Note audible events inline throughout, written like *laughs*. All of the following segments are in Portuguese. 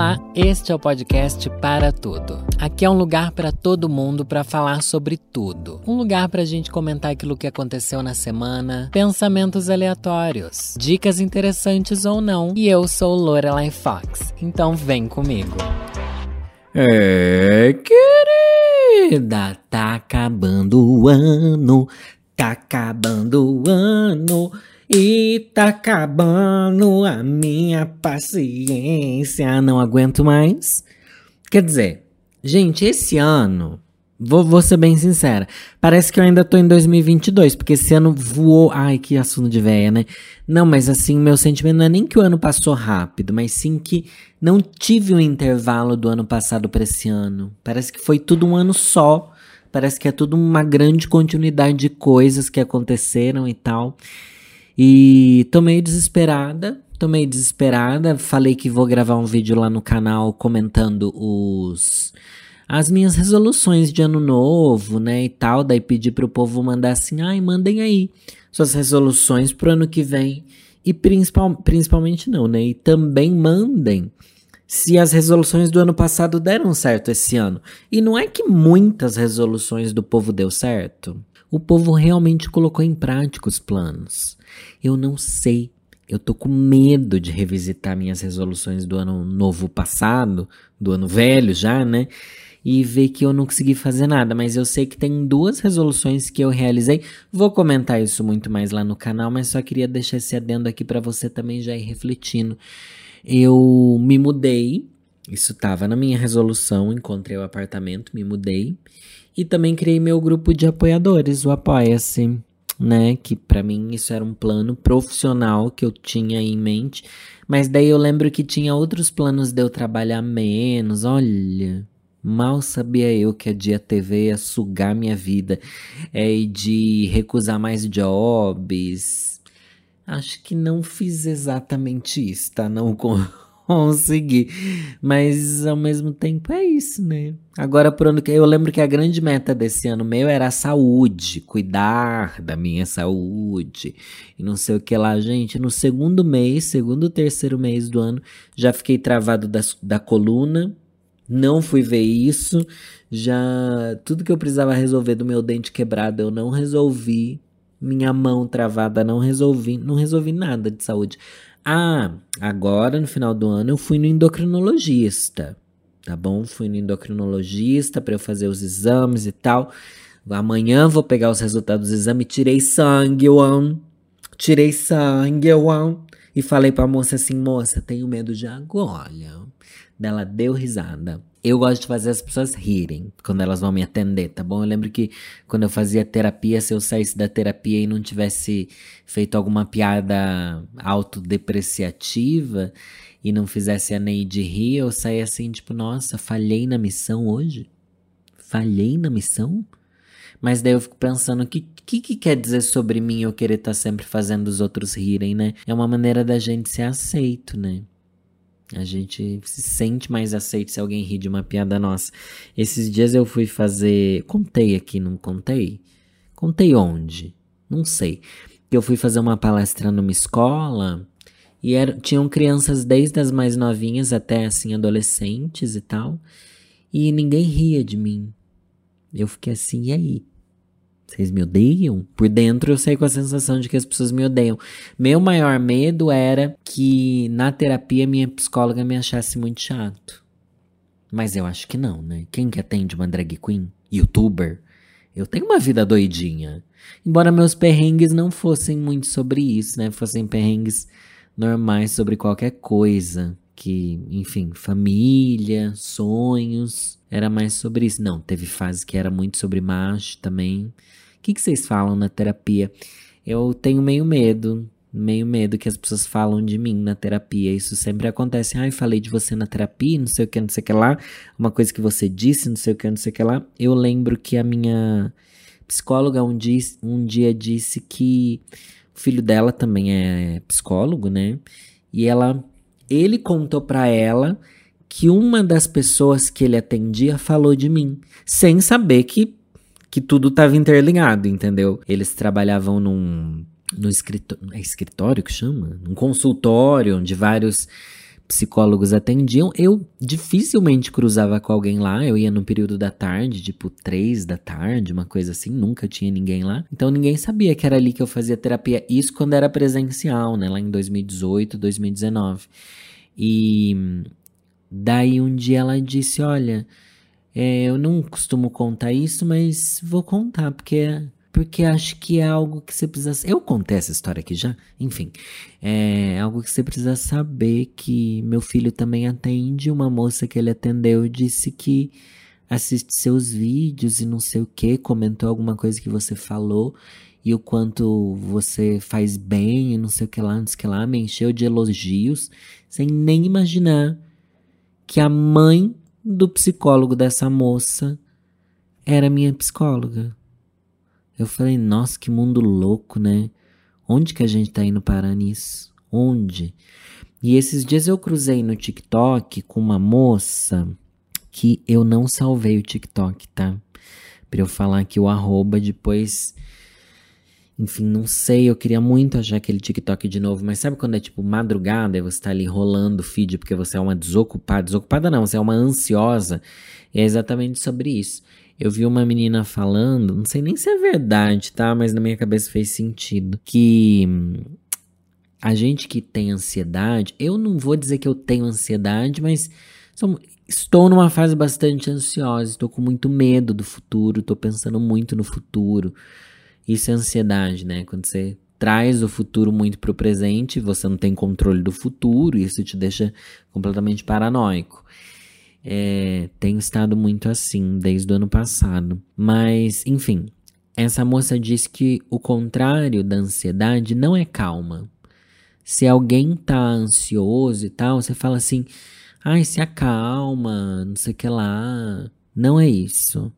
Olá, este é o podcast Para Tudo. Aqui é um lugar para todo mundo para falar sobre tudo. Um lugar para a gente comentar aquilo que aconteceu na semana, pensamentos aleatórios, dicas interessantes ou não. E eu sou Lorelai Fox, então vem comigo. É, querida, tá acabando o ano, tá acabando o ano. E tá acabando a minha paciência. Não aguento mais. Quer dizer, gente, esse ano. Vou, vou ser bem sincera. Parece que eu ainda tô em 2022, porque esse ano voou. Ai, que assunto de véia, né? Não, mas assim, meu sentimento não é nem que o ano passou rápido, mas sim que não tive um intervalo do ano passado para esse ano. Parece que foi tudo um ano só. Parece que é tudo uma grande continuidade de coisas que aconteceram e tal. E tô meio desesperada, tô meio desesperada. Falei que vou gravar um vídeo lá no canal comentando os as minhas resoluções de ano novo, né, e tal. Daí pedi pro povo mandar assim, ai, mandem aí suas resoluções pro ano que vem. E principal, principalmente não, né? E também mandem se as resoluções do ano passado deram certo esse ano. E não é que muitas resoluções do povo deu certo. O povo realmente colocou em prática os planos. Eu não sei. Eu tô com medo de revisitar minhas resoluções do ano novo passado, do ano velho já, né? E ver que eu não consegui fazer nada, mas eu sei que tem duas resoluções que eu realizei. Vou comentar isso muito mais lá no canal, mas só queria deixar esse adendo aqui para você também já ir refletindo. Eu me mudei, isso estava na minha resolução, encontrei o apartamento, me mudei. E também criei meu grupo de apoiadores, o Apoia-se né? Que para mim isso era um plano profissional que eu tinha em mente. Mas daí eu lembro que tinha outros planos de eu trabalhar menos. Olha, mal sabia eu que a Dia TV ia sugar minha vida. É, e de recusar mais jobs. Acho que não fiz exatamente isso, tá? Não *laughs* conseguir. Mas ao mesmo tempo é isso, né? Agora, por ano que eu lembro que a grande meta desse ano meu era a saúde, cuidar da minha saúde e não sei o que lá, gente. No segundo mês, segundo terceiro mês do ano, já fiquei travado da, da coluna. Não fui ver isso. Já tudo que eu precisava resolver do meu dente quebrado eu não resolvi. Minha mão travada não resolvi, não resolvi nada de saúde. Ah, agora no final do ano eu fui no endocrinologista, tá bom? Fui no endocrinologista para eu fazer os exames e tal. Amanhã vou pegar os resultados do exame. Tirei sangue, amo. Tirei sangue, amo. E falei pra moça assim, moça, tenho medo de agulha. Dela deu risada. Eu gosto de fazer as pessoas rirem quando elas vão me atender, tá bom? Eu lembro que quando eu fazia terapia, se eu saísse da terapia e não tivesse feito alguma piada autodepreciativa e não fizesse a Neide rir, eu saía assim, tipo, nossa, falhei na missão hoje? Falhei na missão? Mas daí eu fico pensando, o que, que, que quer dizer sobre mim eu querer estar tá sempre fazendo os outros rirem, né? É uma maneira da gente ser aceito, né? A gente se sente mais aceito se alguém ri de uma piada nossa. Esses dias eu fui fazer. Contei aqui, não contei? Contei onde? Não sei. Eu fui fazer uma palestra numa escola e era, tinham crianças desde as mais novinhas até assim adolescentes e tal. E ninguém ria de mim. Eu fiquei assim, e aí? Vocês me odeiam? Por dentro eu sei com a sensação de que as pessoas me odeiam. Meu maior medo era que na terapia minha psicóloga me achasse muito chato. Mas eu acho que não, né? Quem que atende uma drag queen? Youtuber? Eu tenho uma vida doidinha. Embora meus perrengues não fossem muito sobre isso, né? Fossem perrengues normais sobre qualquer coisa. Que, enfim, família, sonhos. Era mais sobre isso. Não, teve fase que era muito sobre macho também. O que, que vocês falam na terapia? Eu tenho meio medo, meio medo que as pessoas falam de mim na terapia. Isso sempre acontece. Ai, ah, falei de você na terapia, não sei o que, não sei o que lá. Uma coisa que você disse, não sei o que, não sei o que lá. Eu lembro que a minha psicóloga um dia, um dia disse que o filho dela também é psicólogo, né? E ela, ele contou para ela que uma das pessoas que ele atendia falou de mim, sem saber que que tudo estava interligado, entendeu? Eles trabalhavam num no escritório, é escritório que chama? Um consultório onde vários psicólogos atendiam, eu dificilmente cruzava com alguém lá. Eu ia no período da tarde, tipo três da tarde, uma coisa assim, nunca tinha ninguém lá. Então ninguém sabia que era ali que eu fazia terapia. Isso quando era presencial, né? Lá em 2018, 2019. E daí um dia ela disse: Olha, é, eu não costumo contar isso, mas vou contar, porque porque acho que é algo que você precisa. Eu contei essa história aqui já, enfim. É algo que você precisa saber que meu filho também atende. Uma moça que ele atendeu disse que assiste seus vídeos e não sei o que, comentou alguma coisa que você falou e o quanto você faz bem e não sei o que lá, não sei o que lá, me encheu de elogios, sem nem imaginar que a mãe do psicólogo dessa moça era minha psicóloga. Eu falei, nossa, que mundo louco, né? Onde que a gente tá indo parar nisso? Onde? E esses dias eu cruzei no TikTok com uma moça que eu não salvei o TikTok, tá? Pra eu falar aqui o arroba, depois. Enfim, não sei, eu queria muito achar aquele TikTok de novo, mas sabe quando é tipo madrugada e você tá ali rolando o feed porque você é uma desocupada? Desocupada não, você é uma ansiosa. E é exatamente sobre isso. Eu vi uma menina falando, não sei nem se é verdade, tá? Mas na minha cabeça fez sentido. Que hum, a gente que tem ansiedade, eu não vou dizer que eu tenho ansiedade, mas estou numa fase bastante ansiosa, estou com muito medo do futuro, estou pensando muito no futuro. Isso é ansiedade, né? Quando você traz o futuro muito para o presente, você não tem controle do futuro, isso te deixa completamente paranoico. É, tenho estado muito assim desde o ano passado. Mas, enfim, essa moça diz que o contrário da ansiedade não é calma. Se alguém tá ansioso e tal, você fala assim: ai, se acalma, não sei o que lá. Não é isso.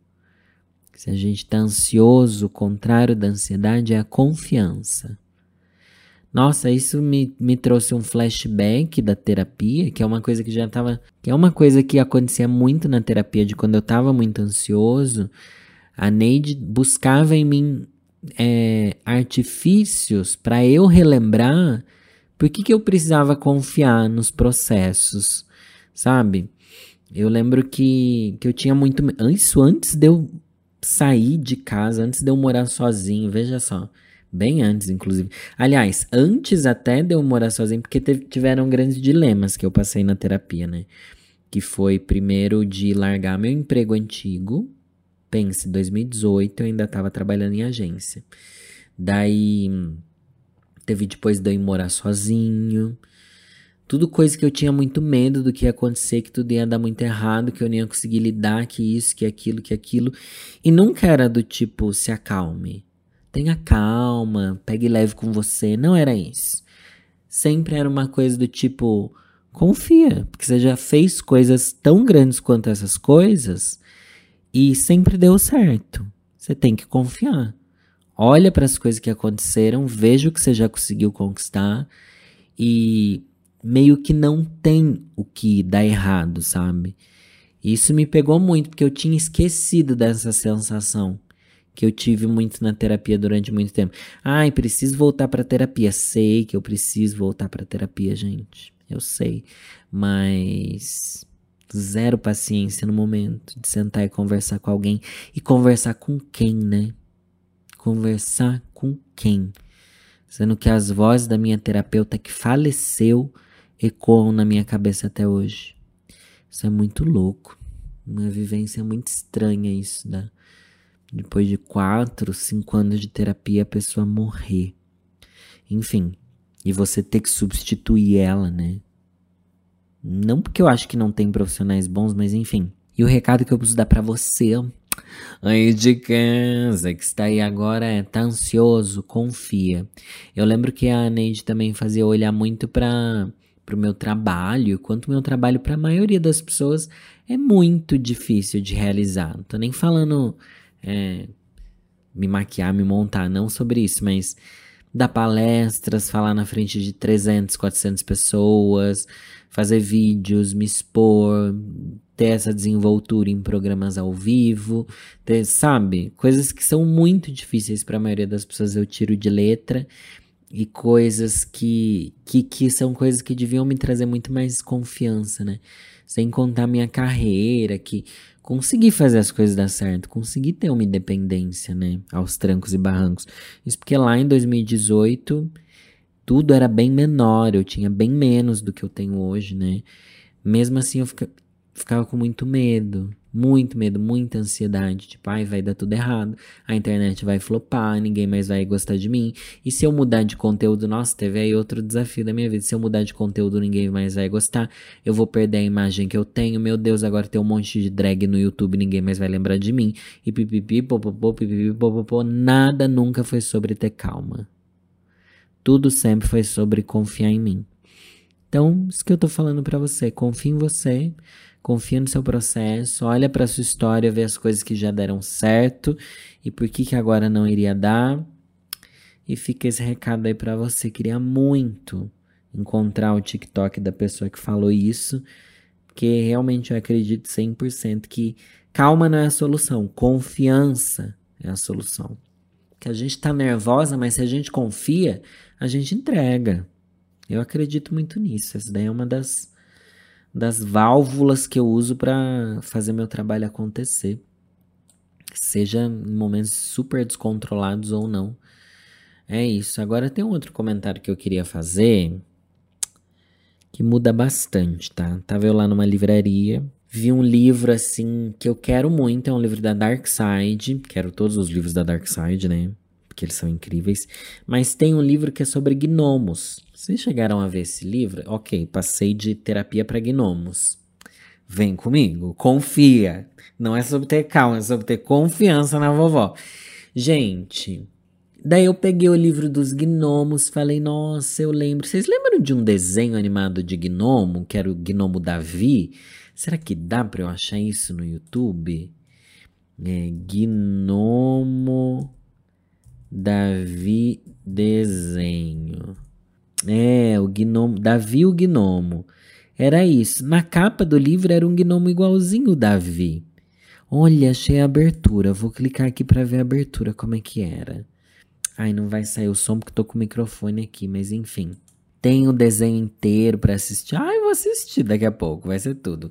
Se a gente tá ansioso, o contrário da ansiedade é a confiança. Nossa, isso me, me trouxe um flashback da terapia, que é uma coisa que já tava. Que é uma coisa que acontecia muito na terapia, de quando eu tava muito ansioso. A Neide buscava em mim é, artifícios para eu relembrar por que, que eu precisava confiar nos processos, sabe? Eu lembro que, que eu tinha muito. Isso antes de eu sair de casa, antes de eu morar sozinho, veja só. Bem antes, inclusive. Aliás, antes até de eu morar sozinho, porque teve, tiveram grandes dilemas que eu passei na terapia, né? Que foi primeiro de largar meu emprego antigo. Pense, 2018 eu ainda estava trabalhando em agência. Daí teve depois de eu ir morar sozinho. Tudo coisa que eu tinha muito medo do que ia acontecer, que tudo ia dar muito errado, que eu não ia conseguir lidar, que isso, que aquilo, que aquilo. E nunca era do tipo, se acalme tenha calma, pegue leve com você. Não era isso. Sempre era uma coisa do tipo, confia, porque você já fez coisas tão grandes quanto essas coisas e sempre deu certo. Você tem que confiar. Olha para as coisas que aconteceram, veja o que você já conseguiu conquistar e meio que não tem o que dar errado, sabe? Isso me pegou muito porque eu tinha esquecido dessa sensação que eu tive muito na terapia durante muito tempo. Ai, preciso voltar para terapia. Sei que eu preciso voltar para terapia, gente. Eu sei, mas zero paciência no momento de sentar e conversar com alguém e conversar com quem, né? Conversar com quem? Sendo que as vozes da minha terapeuta que faleceu ecoam na minha cabeça até hoje. Isso é muito louco. Uma vivência muito estranha isso da depois de quatro, cinco anos de terapia, a pessoa morrer. Enfim, e você ter que substituir ela, né? Não porque eu acho que não tem profissionais bons, mas enfim. E o recado que eu preciso dar para você aí de casa que está aí agora é tá ansioso, confia. Eu lembro que a Neide também fazia olhar muito para o meu trabalho, quanto meu trabalho para a maioria das pessoas é muito difícil de realizar. Não tô nem falando é, me maquiar, me montar, não sobre isso, mas dar palestras, falar na frente de 300, 400 pessoas, fazer vídeos, me expor, ter essa desenvoltura em programas ao vivo, ter, sabe? Coisas que são muito difíceis para a maioria das pessoas eu tiro de letra e coisas que, que, que são coisas que deviam me trazer muito mais confiança, né? Sem contar minha carreira, que consegui fazer as coisas dar certo, consegui ter uma independência, né? Aos trancos e barrancos. Isso porque lá em 2018 tudo era bem menor, eu tinha bem menos do que eu tenho hoje, né? Mesmo assim eu fica, ficava com muito medo, muito medo, muita ansiedade. Tipo, ai, vai dar tudo errado, a internet vai flopar, ninguém mais vai gostar de mim. E se eu mudar de conteúdo, nossa, teve aí outro desafio da minha vida. Se eu mudar de conteúdo, ninguém mais vai gostar. Eu vou perder a imagem que eu tenho. Meu Deus, agora tem um monte de drag no YouTube, ninguém mais vai lembrar de mim. E pipipi, popopô, pipipi, popopô. Nada nunca foi sobre ter calma. Tudo sempre foi sobre confiar em mim. Então, isso que eu tô falando para você, confia em você, confia no seu processo, olha para sua história, vê as coisas que já deram certo e por que que agora não iria dar. E fica esse recado aí para você. Queria muito encontrar o TikTok da pessoa que falou isso, porque realmente eu acredito 100% que calma não é a solução, confiança é a solução. Que a gente tá nervosa, mas se a gente confia, a gente entrega. Eu acredito muito nisso. Essa daí é uma das das válvulas que eu uso para fazer meu trabalho acontecer. Seja em momentos super descontrolados ou não. É isso. Agora tem um outro comentário que eu queria fazer que muda bastante, tá? Tava eu lá numa livraria, vi um livro assim que eu quero muito, é um livro da Dark Side, quero todos os livros da Dark Side, né? Porque eles são incríveis, mas tem um livro que é sobre gnomos. Vocês chegaram a ver esse livro? Ok, passei de terapia para gnomos. Vem comigo, confia. Não é sobre ter calma, é sobre ter confiança na vovó. Gente, daí eu peguei o livro dos gnomos, falei, nossa, eu lembro. Vocês lembram de um desenho animado de gnomo, que era o gnomo Davi? Será que dá para eu achar isso no YouTube? É, gnomo Davi desenho. É, o gnomo, Davi o gnomo. Era isso. Na capa do livro era um gnomo igualzinho o Davi. Olha, achei a abertura. Vou clicar aqui para ver a abertura, como é que era. Ai, não vai sair o som porque tô com o microfone aqui, mas enfim. Tem o desenho inteiro para assistir. Ai, vou assistir daqui a pouco, vai ser tudo.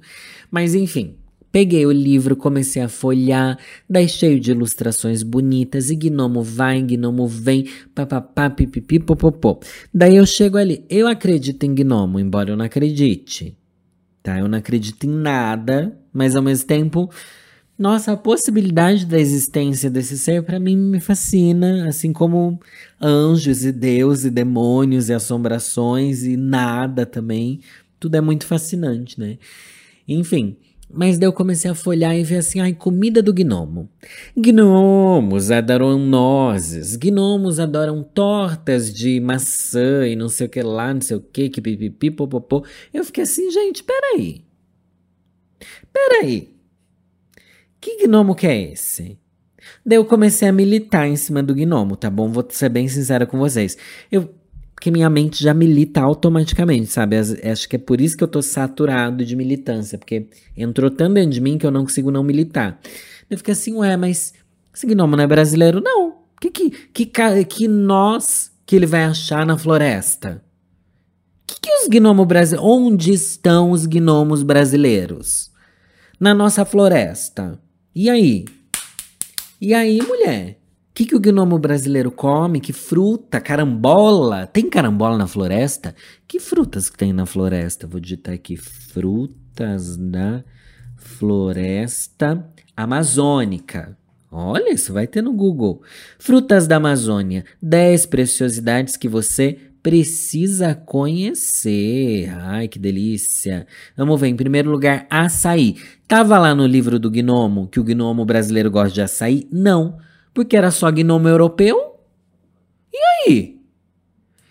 Mas enfim, Peguei o livro, comecei a folhar, daí cheio de ilustrações bonitas, e gnomo vai, gnomo vem, papapá, pipipi, popopô. Daí eu chego ali, eu acredito em gnomo, embora eu não acredite. Tá? Eu não acredito em nada, mas ao mesmo tempo, nossa, a possibilidade da existência desse ser para mim me fascina, assim como anjos e deus e demônios e assombrações e nada também. Tudo é muito fascinante, né? Enfim, mas daí eu comecei a folhar e ver assim, ai, comida do gnomo. Gnomos adoram nozes, gnomos adoram tortas de maçã e não sei o que lá, não sei o que, que pipipi, popopô. Eu fiquei assim, gente, peraí. Peraí. Que gnomo que é esse? Daí eu comecei a militar em cima do gnomo, tá bom? Vou ser bem sincera com vocês. Eu que minha mente já milita automaticamente, sabe? Acho que é por isso que eu tô saturado de militância, porque entrou tanto dentro de mim que eu não consigo não militar. Eu fiquei assim, ué, mas esse gnomo não é brasileiro? Não. Que, que, que, que nós que ele vai achar na floresta? Que, que os gnomos brasileiros. Onde estão os gnomos brasileiros? Na nossa floresta. E aí? E aí, mulher? Que, que o gnomo brasileiro come? Que fruta? Carambola? Tem carambola na floresta? Que frutas que tem na floresta? Vou digitar aqui: frutas da floresta amazônica. Olha, isso vai ter no Google. Frutas da Amazônia: 10 preciosidades que você precisa conhecer. Ai, que delícia. Vamos ver, em primeiro lugar, açaí. Tava lá no livro do gnomo que o gnomo brasileiro gosta de açaí? Não porque era só gnomo europeu? E aí?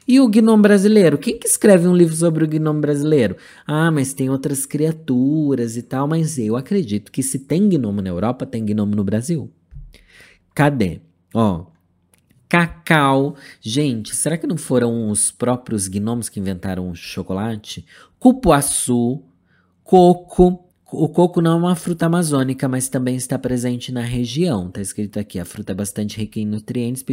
E o gnomo brasileiro? Quem que escreve um livro sobre o gnomo brasileiro? Ah, mas tem outras criaturas e tal, mas eu acredito que se tem gnomo na Europa, tem gnomo no Brasil. Cadê? Ó, cacau. Gente, será que não foram os próprios gnomos que inventaram o chocolate? Cupuaçu, coco, O coco não é uma fruta amazônica, mas também está presente na região. Tá escrito aqui, a fruta é bastante rica em nutrientes.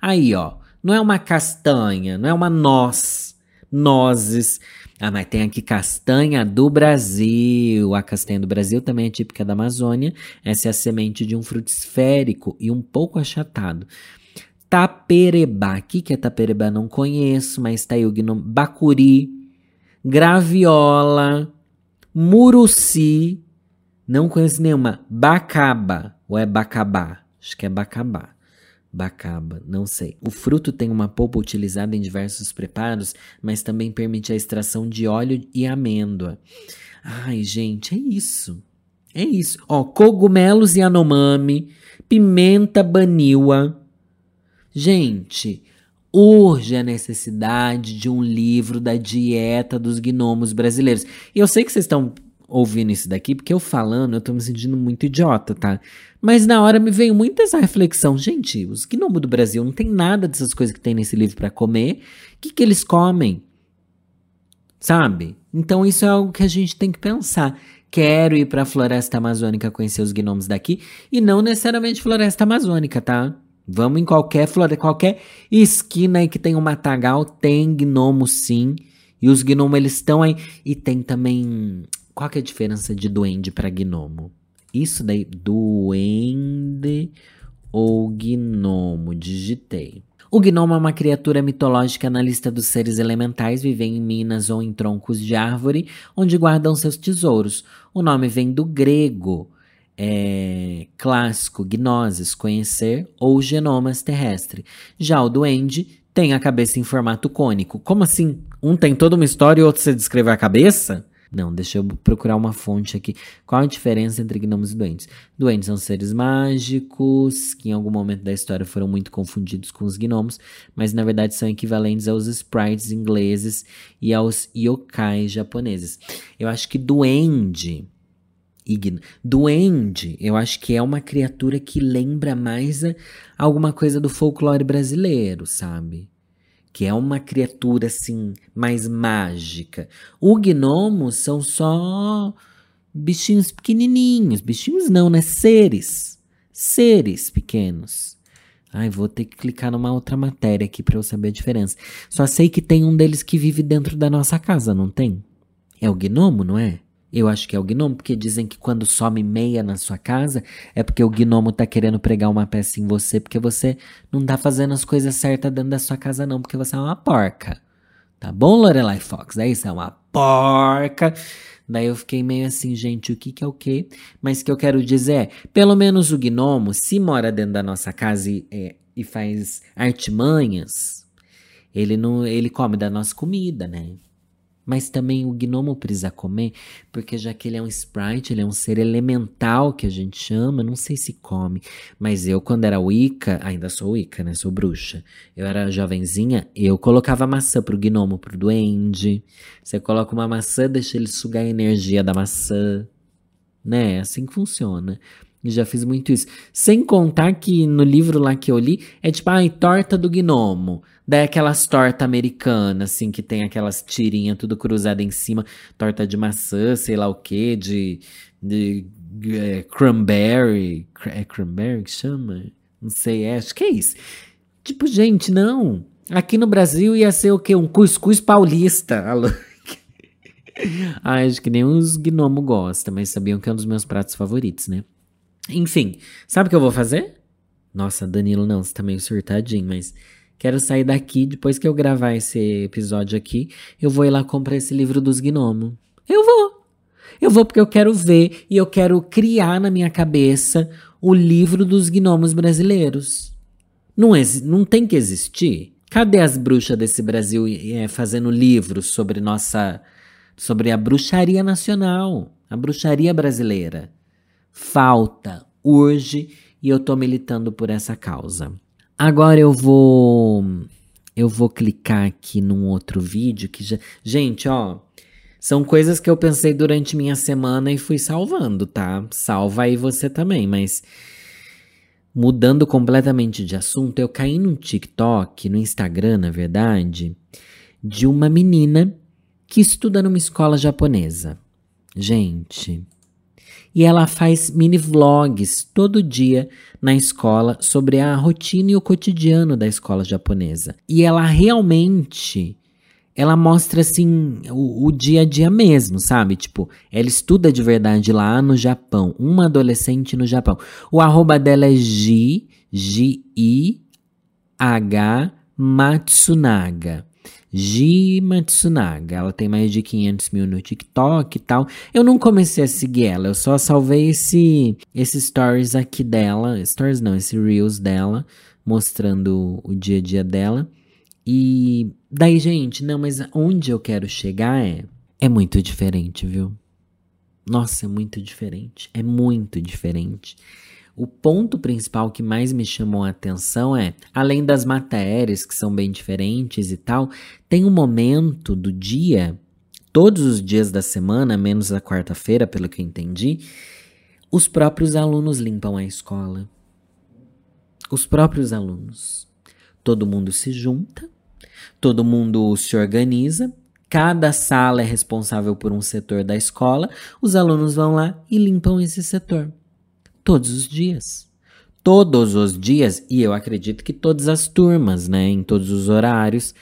Aí, ó, não é uma castanha, não é uma noz, nozes. Ah, mas tem aqui castanha do Brasil. A castanha do Brasil também é típica da Amazônia. Essa é a semente de um fruto esférico e um pouco achatado. Taperebá. O que é taperebá? Não conheço, mas tá aí o gnome. Bacuri, graviola, muruci. Não conheço nenhuma. Bacaba. Ou é bacabá? Acho que é bacabá. Bacaba, não sei. O fruto tem uma polpa utilizada em diversos preparos, mas também permite a extração de óleo e amêndoa. Ai, gente, é isso. É isso. Ó, cogumelos Yanomami, pimenta baniwa. Gente, urge a necessidade de um livro da dieta dos gnomos brasileiros. E eu sei que vocês estão ouvindo isso daqui, porque eu falando, eu tô me sentindo muito idiota, tá? Mas na hora me veio muito essa reflexão. Gente, os gnomos do Brasil não tem nada dessas coisas que tem nesse livro para comer. O que, que eles comem? Sabe? Então isso é algo que a gente tem que pensar. Quero ir para a floresta amazônica conhecer os gnomos daqui e não necessariamente floresta amazônica, tá? Vamos em qualquer floresta, qualquer esquina aí que tem um matagal, tem gnomo sim. E os gnomos eles estão aí e tem também qual que é a diferença de duende para gnomo? Isso daí, duende ou gnomo, digitei. O gnomo é uma criatura mitológica na lista dos seres elementais, vivem em minas ou em troncos de árvore, onde guardam seus tesouros. O nome vem do grego é, clássico, gnosis, conhecer, ou genomas terrestre. Já o duende tem a cabeça em formato cônico. Como assim? Um tem toda uma história e outro você descreve a cabeça? Não, deixa eu procurar uma fonte aqui. Qual a diferença entre gnomos e doentes? Doentes são seres mágicos que em algum momento da história foram muito confundidos com os gnomos, mas na verdade são equivalentes aos sprites ingleses e aos yokai japoneses. Eu acho que duende Duende, eu acho que é uma criatura que lembra mais alguma coisa do folclore brasileiro, sabe? que é uma criatura assim mais mágica. O gnomo são só bichinhos pequenininhos, bichinhos não, né? Seres, seres pequenos. Ai, vou ter que clicar numa outra matéria aqui para eu saber a diferença. Só sei que tem um deles que vive dentro da nossa casa, não tem? É o gnomo, não é? Eu acho que é o gnomo, porque dizem que quando some meia na sua casa é porque o gnomo tá querendo pregar uma peça em você, porque você não tá fazendo as coisas certas dentro da sua casa, não, porque você é uma porca. Tá bom, Lorelai Fox? Daí você é uma porca. Daí eu fiquei meio assim, gente, o que que é o quê? Mas o que eu quero dizer é, pelo menos o gnomo, se mora dentro da nossa casa e, é, e faz artimanhas, ele não, ele come da nossa comida, né? Mas também o gnomo precisa comer, porque já que ele é um sprite, ele é um ser elemental que a gente chama, não sei se come. Mas eu, quando era Wicca, ainda sou Wicca, né? Sou bruxa. Eu era jovenzinha, eu colocava maçã pro gnomo, pro duende. Você coloca uma maçã, deixa ele sugar a energia da maçã. Né? É assim que funciona. Já fiz muito isso. Sem contar que no livro lá que eu li, é tipo, ai, torta do gnomo. Daí aquelas tortas americanas, assim, que tem aquelas tirinhas tudo cruzada em cima. Torta de maçã, sei lá o que, de, de é, cranberry. É cranberry que chama? Não sei, é, acho que é isso. Tipo, gente, não. Aqui no Brasil ia ser o quê? Um cuscuz paulista. *laughs* Ai, acho que nem os gnomos gostam, mas sabiam que é um dos meus pratos favoritos, né? Enfim, sabe o que eu vou fazer? Nossa, Danilo, não, você tá meio surtadinho, mas quero sair daqui. Depois que eu gravar esse episódio aqui, eu vou ir lá comprar esse livro dos gnomos. Eu vou. Eu vou porque eu quero ver e eu quero criar na minha cabeça o livro dos gnomos brasileiros. Não, não tem que existir? Cadê as bruxas desse Brasil é, fazendo livros sobre nossa. sobre a bruxaria nacional, a bruxaria brasileira? falta, urge e eu tô militando por essa causa. Agora eu vou eu vou clicar aqui num outro vídeo que já, gente, ó, são coisas que eu pensei durante minha semana e fui salvando, tá? Salva aí você também, mas mudando completamente de assunto, eu caí no TikTok, no Instagram, na verdade, de uma menina que estuda numa escola japonesa. gente. E ela faz mini vlogs todo dia na escola sobre a rotina e o cotidiano da escola japonesa. E ela realmente ela mostra assim o, o, dia a dia mesmo, sabe? Tipo, ela estuda de verdade lá no Japão, uma adolescente no Japão. O arroba dela é G, G-I, H, Matsunaga. Gi Matsunaga. Ela tem mais de 500 mil no TikTok e tal. Eu não comecei a seguir ela, eu só salvei esse, esse stories aqui dela. Stories não, esse Reels dela, mostrando o dia a dia dela. E daí, gente, não, mas onde eu quero chegar é. É muito diferente, viu? Nossa, é muito diferente. É muito diferente. O ponto principal que mais me chamou a atenção é, além das matérias que são bem diferentes e tal, tem um momento do dia, todos os dias da semana, menos a quarta-feira, pelo que eu entendi, os próprios alunos limpam a escola. Os próprios alunos. Todo mundo se junta, todo mundo se organiza, cada sala é responsável por um setor da escola, os alunos vão lá e limpam esse setor. Todos os dias. Todos os dias, e eu acredito que todas as turmas, né, em todos os horários,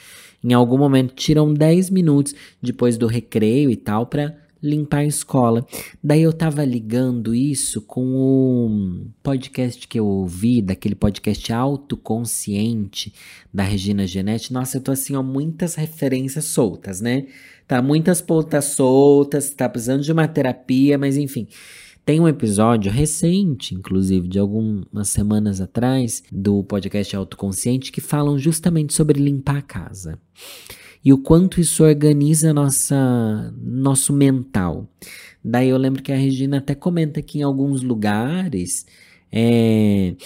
em algum momento tiram 10 minutos depois do recreio e tal para limpar a escola. Daí eu tava ligando isso com o podcast que eu ouvi, daquele podcast autoconsciente da Regina Genetti. Nossa, eu tô assim, ó, muitas referências soltas, né? Tá muitas pontas soltas, tá precisando de uma terapia, mas enfim. Tem um episódio recente, inclusive, de algumas semanas atrás, do podcast Autoconsciente, que falam justamente sobre limpar a casa. E o quanto isso organiza nossa, nosso mental. Daí eu lembro que a Regina até comenta que em alguns lugares é,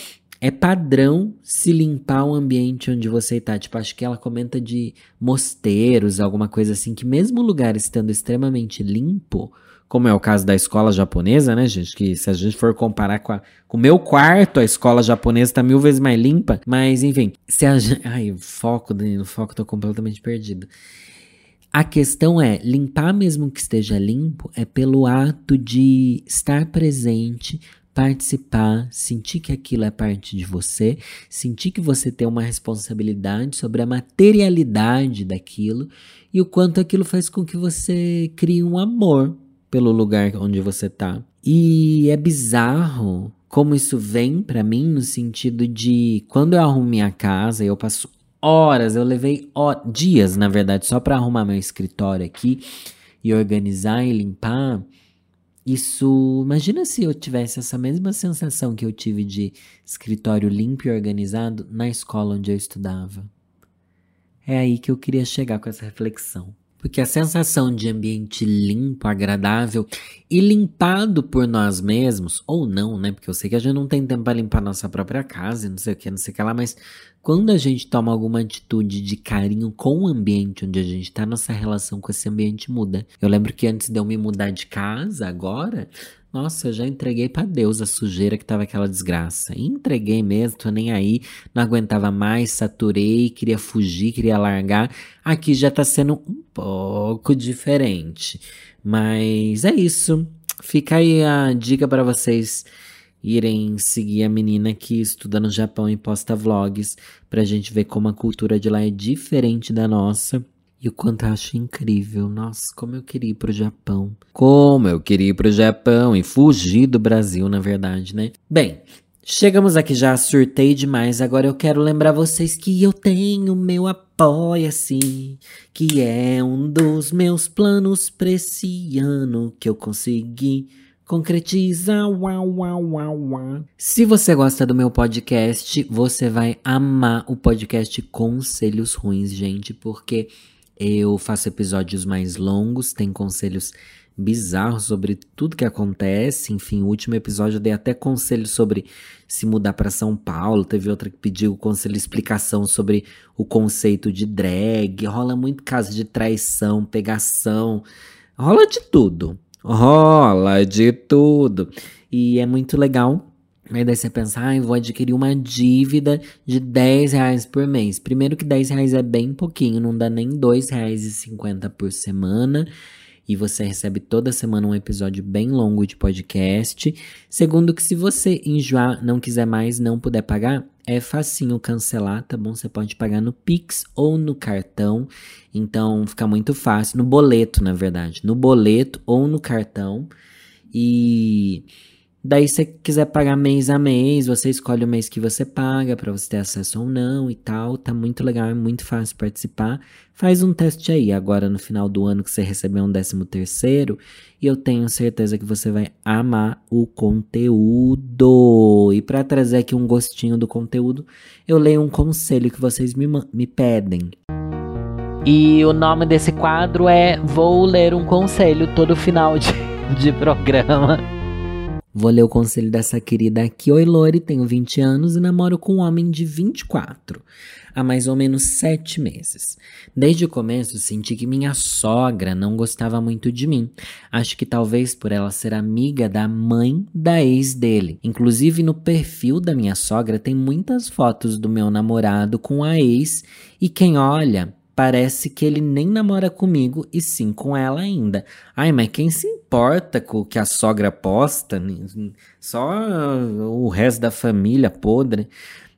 é padrão se limpar o ambiente onde você está. Tipo, acho que ela comenta de mosteiros, alguma coisa assim, que mesmo o lugar estando extremamente limpo, como é o caso da escola japonesa, né, gente? Que se a gente for comparar com, com o meu quarto, a escola japonesa tá mil vezes mais limpa. Mas, enfim, se a gente. *laughs* Ai, foco, Danilo, foco, tô completamente perdido. A questão é, limpar mesmo que esteja limpo é pelo ato de estar presente, participar, sentir que aquilo é parte de você, sentir que você tem uma responsabilidade sobre a materialidade daquilo e o quanto aquilo faz com que você crie um amor pelo lugar onde você tá. E é bizarro como isso vem para mim no sentido de quando eu arrumo minha casa, eu passo horas, eu levei dias, na verdade, só para arrumar meu escritório aqui e organizar e limpar. Isso, imagina se eu tivesse essa mesma sensação que eu tive de escritório limpo e organizado na escola onde eu estudava. É aí que eu queria chegar com essa reflexão. Porque a sensação de ambiente limpo, agradável e limpado por nós mesmos, ou não, né? Porque eu sei que a gente não tem tempo para limpar nossa própria casa, não sei o que, não sei o que lá, mas quando a gente toma alguma atitude de carinho com o ambiente onde a gente tá, nossa relação com esse ambiente muda. Eu lembro que antes de eu me mudar de casa, agora, nossa, eu já entreguei para Deus a sujeira que tava aquela desgraça. Entreguei mesmo, tô nem aí, não aguentava mais, saturei, queria fugir, queria largar. Aqui já tá sendo um pouco diferente. Mas é isso. Fica aí a dica para vocês irem seguir a menina que estuda no Japão e posta vlogs pra gente ver como a cultura de lá é diferente da nossa. E o quanto eu acho incrível. Nossa, como eu queria ir pro Japão. Como eu queria ir pro Japão e fugir do Brasil, na verdade, né? Bem, chegamos aqui já, surtei demais. Agora eu quero lembrar vocês que eu tenho meu apoia-se, que é um dos meus planos pra esse ano que eu consegui. Concretiza, uau, uau, uau, uau. Se você gosta do meu podcast, você vai amar o podcast Conselhos Ruins, gente, porque eu faço episódios mais longos, tem conselhos bizarros sobre tudo que acontece. Enfim, o último episódio eu dei até conselho sobre se mudar para São Paulo. Teve outra que pediu conselho explicação sobre o conceito de drag. Rola muito caso de traição, pegação. Rola de tudo. Rola de tudo. E é muito legal Aí daí você pensa, ah, vou adquirir uma dívida de 10 reais por mês. Primeiro que 10 reais é bem pouquinho, não dá nem 2 reais e 50 por semana. E você recebe toda semana um episódio bem longo de podcast. Segundo, que se você enjoar, não quiser mais, não puder pagar, é facinho cancelar, tá bom? Você pode pagar no Pix ou no cartão. Então fica muito fácil. No boleto, na verdade. No boleto ou no cartão. E Daí, se você quiser pagar mês a mês, você escolhe o mês que você paga para você ter acesso ou não e tal. Tá muito legal, é muito fácil participar. Faz um teste aí agora no final do ano que você receber um décimo terceiro e eu tenho certeza que você vai amar o conteúdo. E para trazer aqui um gostinho do conteúdo, eu leio um conselho que vocês me, me pedem. E o nome desse quadro é Vou Ler um Conselho todo final de, de programa. Vou ler o conselho dessa querida aqui. Oi, Lori, tenho 20 anos e namoro com um homem de 24 há mais ou menos sete meses. Desde o começo senti que minha sogra não gostava muito de mim. Acho que talvez por ela ser amiga da mãe da ex dele. Inclusive no perfil da minha sogra tem muitas fotos do meu namorado com a ex e quem olha parece que ele nem namora comigo e sim com ela ainda. Ai, mas quem se importa com o que a sogra posta? Só o resto da família podre.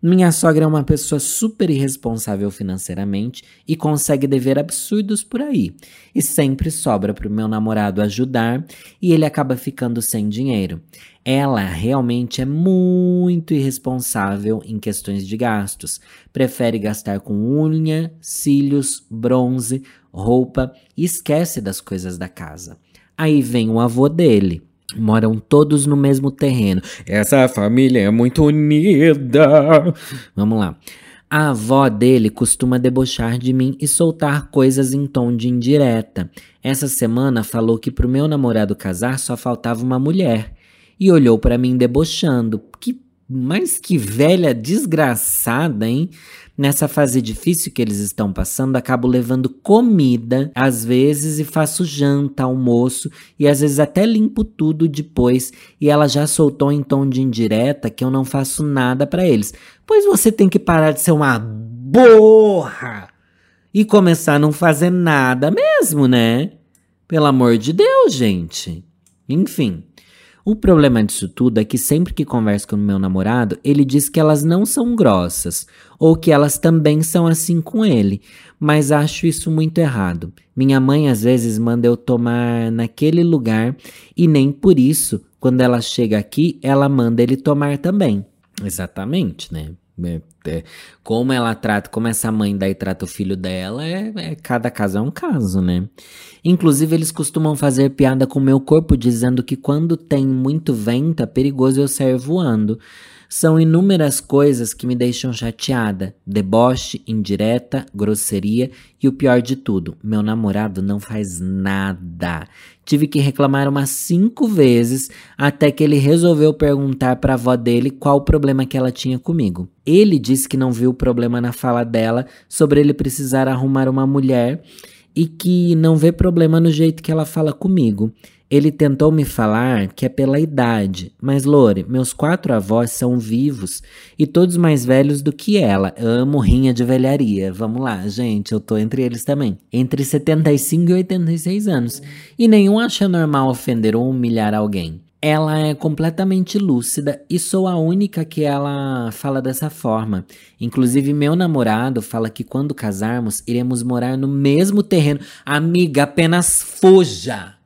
Minha sogra é uma pessoa super irresponsável financeiramente e consegue dever absurdos por aí. E sempre sobra para o meu namorado ajudar e ele acaba ficando sem dinheiro. Ela realmente é muito irresponsável em questões de gastos. Prefere gastar com unha, cílios, bronze, roupa e esquece das coisas da casa. Aí vem o avô dele. Moram todos no mesmo terreno. Essa família é muito unida. Vamos lá. A avó dele costuma debochar de mim e soltar coisas em tom de indireta. Essa semana falou que pro meu namorado casar só faltava uma mulher e olhou para mim debochando. Que mas que velha desgraçada, hein? Nessa fase difícil que eles estão passando, acabo levando comida, às vezes, e faço janta, almoço, e às vezes até limpo tudo depois. E ela já soltou em tom de indireta que eu não faço nada para eles. Pois você tem que parar de ser uma borra e começar a não fazer nada mesmo, né? Pelo amor de Deus, gente. Enfim. O problema disso tudo é que sempre que converso com o meu namorado, ele diz que elas não são grossas, ou que elas também são assim com ele, mas acho isso muito errado. Minha mãe às vezes manda eu tomar naquele lugar e nem por isso, quando ela chega aqui, ela manda ele tomar também. Exatamente, né? É, é, como ela trata, como essa mãe daí trata o filho dela, é, é, cada caso é um caso, né? Inclusive, eles costumam fazer piada com o meu corpo, dizendo que quando tem muito vento, é perigoso eu sair voando. São inúmeras coisas que me deixam chateada: deboche, indireta, grosseria e o pior de tudo, meu namorado não faz nada. Tive que reclamar umas cinco vezes até que ele resolveu perguntar para a avó dele qual o problema que ela tinha comigo. Ele disse que não viu problema na fala dela sobre ele precisar arrumar uma mulher e que não vê problema no jeito que ela fala comigo. Ele tentou me falar que é pela idade, mas Lore, meus quatro avós são vivos e todos mais velhos do que ela. amo rinha de velharia. Vamos lá, gente, eu tô entre eles também. Entre 75 e 86 anos. E nenhum acha normal ofender ou humilhar alguém. Ela é completamente lúcida e sou a única que ela fala dessa forma. Inclusive, meu namorado fala que quando casarmos, iremos morar no mesmo terreno. Amiga, apenas fuja!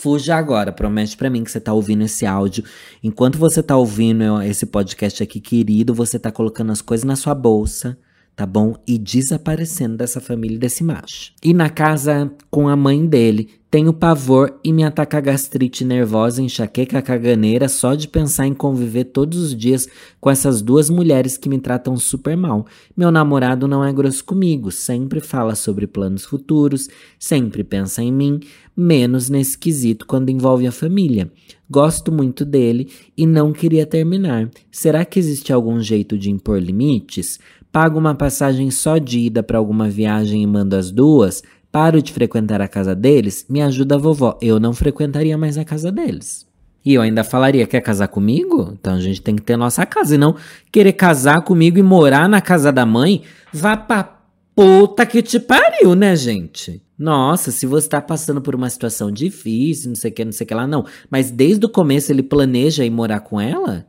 Fuja agora, promete para mim que você tá ouvindo esse áudio. Enquanto você tá ouvindo esse podcast aqui, querido, você tá colocando as coisas na sua bolsa, tá bom? E desaparecendo dessa família desse macho. E na casa com a mãe dele, tenho pavor e me ataca gastrite nervosa, enxaqueca caganeira só de pensar em conviver todos os dias com essas duas mulheres que me tratam super mal. Meu namorado não é grosso comigo, sempre fala sobre planos futuros, sempre pensa em mim, menos nesse quesito quando envolve a família. Gosto muito dele e não queria terminar. Será que existe algum jeito de impor limites? Pago uma passagem só de ida para alguma viagem e mando as duas? paro de frequentar a casa deles, me ajuda a vovó. Eu não frequentaria mais a casa deles. E eu ainda falaria, quer casar comigo? Então a gente tem que ter nossa casa e não querer casar comigo e morar na casa da mãe. Vá pra Puta que te pariu, né, gente? Nossa, se você tá passando por uma situação difícil, não sei o que, não sei o que lá, não. Mas desde o começo ele planeja ir morar com ela?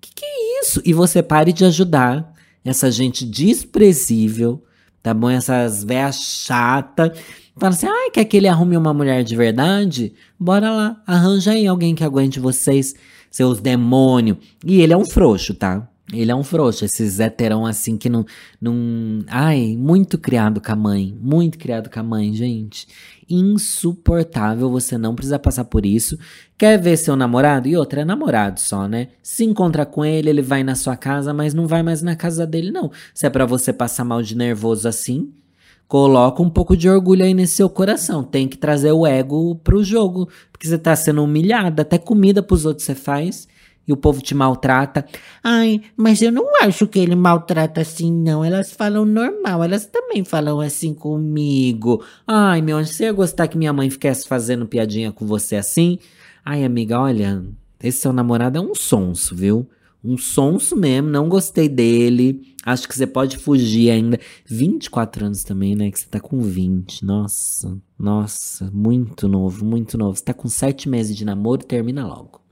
Que que é isso? E você pare de ajudar essa gente desprezível, tá bom? Essas véias chata. Fala assim, ai, quer que ele arrume uma mulher de verdade? Bora lá, arranja aí alguém que aguente vocês, seus demônios. E ele é um frouxo, tá? Ele é um frouxo, esses heterão assim que não, não. Ai, muito criado com a mãe. Muito criado com a mãe, gente. Insuportável, você não precisa passar por isso. Quer ver seu namorado? E outra, é namorado só, né? Se encontra com ele, ele vai na sua casa, mas não vai mais na casa dele, não. Se é pra você passar mal de nervoso assim, coloca um pouco de orgulho aí nesse seu coração. Tem que trazer o ego pro jogo. Porque você tá sendo humilhado, até comida pros outros você faz e o povo te maltrata. Ai, mas eu não acho que ele maltrata assim, não. Elas falam normal, elas também falam assim comigo. Ai, meu anjo, você ia gostar que minha mãe ficasse fazendo piadinha com você assim? Ai, amiga, olha, esse seu namorado é um sonso, viu? Um sonso mesmo, não gostei dele. Acho que você pode fugir ainda. 24 anos também, né? Que você tá com 20. Nossa, nossa, muito novo, muito novo. Você tá com 7 meses de namoro, termina logo.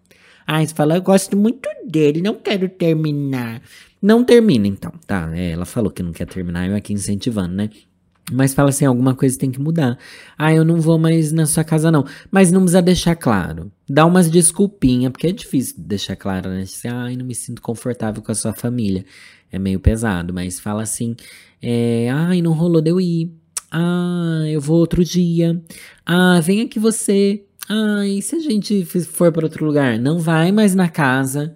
Ai, você fala, eu gosto muito dele, não quero terminar. Não termina, então, tá? É, ela falou que não quer terminar, eu aqui incentivando, né? Mas fala assim, alguma coisa tem que mudar. Ah, eu não vou mais na sua casa, não. Mas não precisa deixar claro. Dá umas desculpinhas, porque é difícil deixar claro, né? Assim, ai, não me sinto confortável com a sua família. É meio pesado, mas fala assim, é, ai, não rolou de eu ir. Ah, eu vou outro dia. Ah, vem aqui você. Ah, e se a gente for para outro lugar? Não vai mais na casa,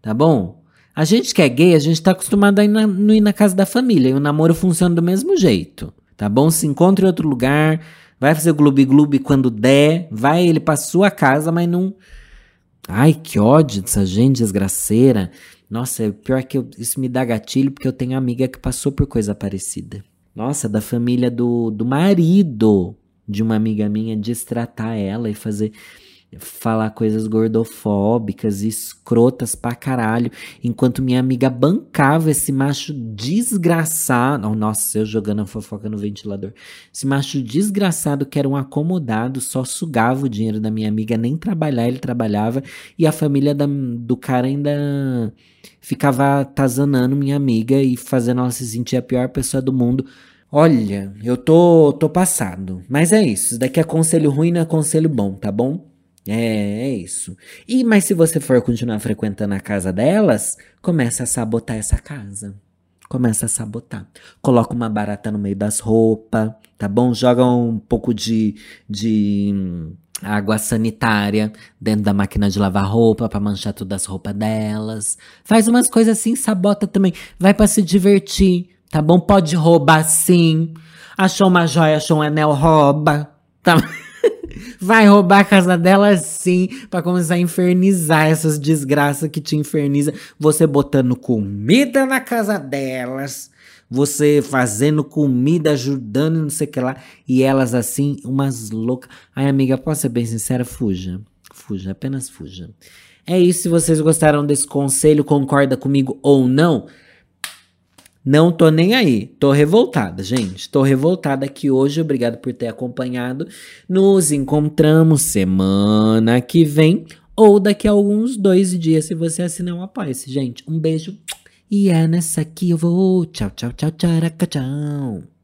tá bom? A gente que é gay, a gente tá acostumado a ir na, não ir na casa da família. E o namoro funciona do mesmo jeito, tá bom? Se encontra em outro lugar, vai fazer gloob-gloob quando der, vai ele pra sua casa, mas não... Ai, que ódio dessa gente desgraceira. Nossa, é pior que eu, isso me dá gatilho, porque eu tenho amiga que passou por coisa parecida. Nossa, da família do, do marido de uma amiga minha destratar ela e fazer falar coisas gordofóbicas e escrotas pra caralho, enquanto minha amiga bancava esse macho desgraçado, nossa, eu jogando a fofoca no ventilador, esse macho desgraçado que era um acomodado, só sugava o dinheiro da minha amiga, nem trabalhar ele trabalhava, e a família da, do cara ainda ficava tazanando minha amiga e fazendo ela se sentir a pior pessoa do mundo, Olha, eu tô, tô passado. Mas é isso. Isso daqui é conselho ruim, não é conselho bom, tá bom? É, é isso. E mas se você for continuar frequentando a casa delas, começa a sabotar essa casa. Começa a sabotar. Coloca uma barata no meio das roupas, tá bom? Joga um pouco de, de hum, água sanitária dentro da máquina de lavar roupa para manchar todas as roupas delas. Faz umas coisas assim, sabota também. Vai para se divertir Tá bom? Pode roubar sim. Achou uma joia, achou um anel, rouba. Tá? *laughs* Vai roubar a casa dela sim, para começar a infernizar essas desgraças que te inferniza. Você botando comida na casa delas, você fazendo comida, ajudando, não sei o que lá, e elas assim, umas loucas. Ai, amiga, posso ser bem sincera? Fuja. Fuja, apenas fuja. É isso, se vocês gostaram desse conselho, concorda comigo ou não? Não tô nem aí. Tô revoltada, gente. Tô revoltada aqui hoje. Obrigado por ter acompanhado. Nos encontramos semana que vem ou daqui a alguns dois dias se você assinar um apoia-se, gente. Um beijo. E é nessa que eu vou. Tchau, tchau, tchau, tchau, tchau.